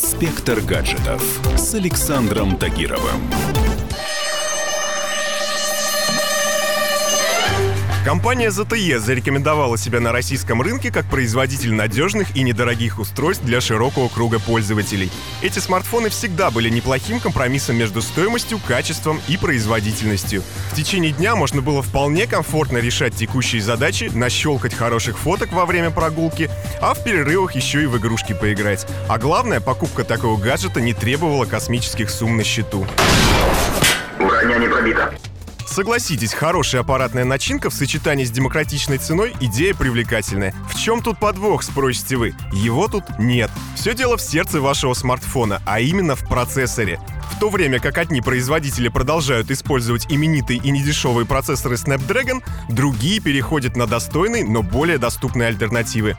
Инспектор гаджетов с Александром Тагировым. Компания ZTE зарекомендовала себя на российском рынке как производитель надежных и недорогих устройств для широкого круга пользователей. Эти смартфоны всегда были неплохим компромиссом между стоимостью, качеством и производительностью. В течение дня можно было вполне комфортно решать текущие задачи, нащелкать хороших фоток во время прогулки, а в перерывах еще и в игрушки поиграть. А главное, покупка такого гаджета не требовала космических сумм на счету. Броня не пробита. Согласитесь, хорошая аппаратная начинка в сочетании с демократичной ценой – идея привлекательная. В чем тут подвох, спросите вы? Его тут нет. Все дело в сердце вашего смартфона, а именно в процессоре. В то время как одни производители продолжают использовать именитые и недешевые процессоры Snapdragon, другие переходят на достойные, но более доступные альтернативы.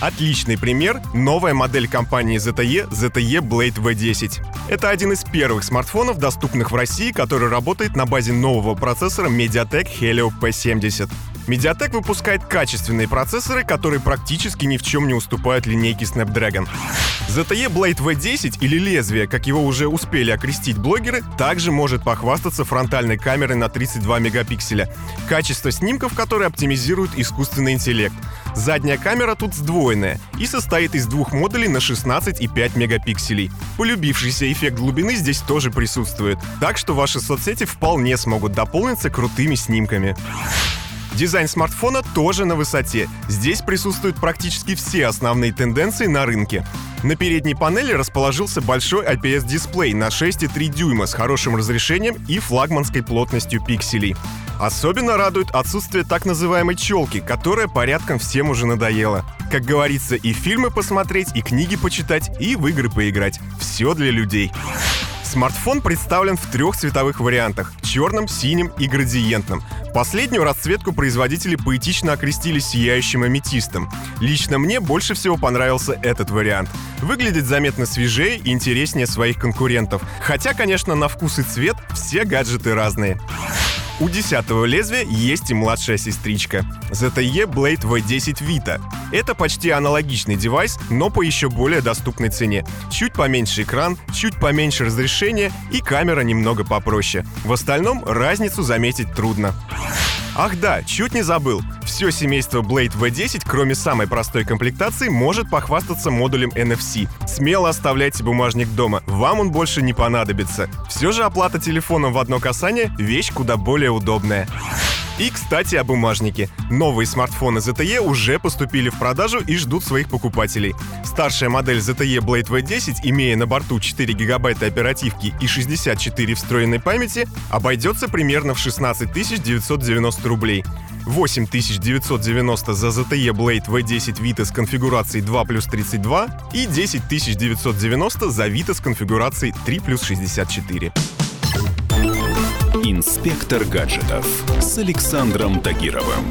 Отличный пример — новая модель компании ZTE ZTE Blade V10. Это один из первых смартфонов, доступных в России, который работает на базе нового процессора MediaTek Helio P70. Mediatek выпускает качественные процессоры, которые практически ни в чем не уступают линейке Snapdragon. ZTE Blade V10 или лезвие, как его уже успели окрестить блогеры, также может похвастаться фронтальной камерой на 32 мегапикселя, качество снимков которой оптимизирует искусственный интеллект. Задняя камера тут сдвоенная и состоит из двух модулей на 16 и 5 мегапикселей. Полюбившийся эффект глубины здесь тоже присутствует, так что ваши соцсети вполне смогут дополниться крутыми снимками. Дизайн смартфона тоже на высоте. Здесь присутствуют практически все основные тенденции на рынке. На передней панели расположился большой IPS-дисплей на 6,3 дюйма с хорошим разрешением и флагманской плотностью пикселей. Особенно радует отсутствие так называемой челки, которая порядком всем уже надоела. Как говорится, и фильмы посмотреть, и книги почитать, и в игры поиграть. Все для людей. Смартфон представлен в трех цветовых вариантах — черном, синем и градиентном. Последнюю расцветку производители поэтично окрестили сияющим аметистом. Лично мне больше всего понравился этот вариант. Выглядит заметно свежее и интереснее своих конкурентов. Хотя, конечно, на вкус и цвет все гаджеты разные. У десятого лезвия есть и младшая сестричка — ZTE Blade V10 Vita. Это почти аналогичный девайс, но по еще более доступной цене. Чуть поменьше экран, чуть поменьше разрешение и камера немного попроще. В остальном разницу заметить трудно. Ах да, чуть не забыл. Все семейство Blade V10, кроме самой простой комплектации, может похвастаться модулем NFC. Смело оставляйте бумажник дома, вам он больше не понадобится. Все же оплата телефоном в одно касание — вещь куда более удобная. И, кстати, о бумажнике. Новые смартфоны ZTE уже поступили в продажу и ждут своих покупателей. Старшая модель ZTE Blade V10, имея на борту 4 гигабайта оперативки и 64 встроенной памяти, обойдется примерно в 16 990 рублей. 8990 за ZTE Blade V10 Vita с конфигурацией 2 плюс 32 и 10990 за Vita с конфигурацией 3 плюс 64. Инспектор гаджетов с Александром Тагировым.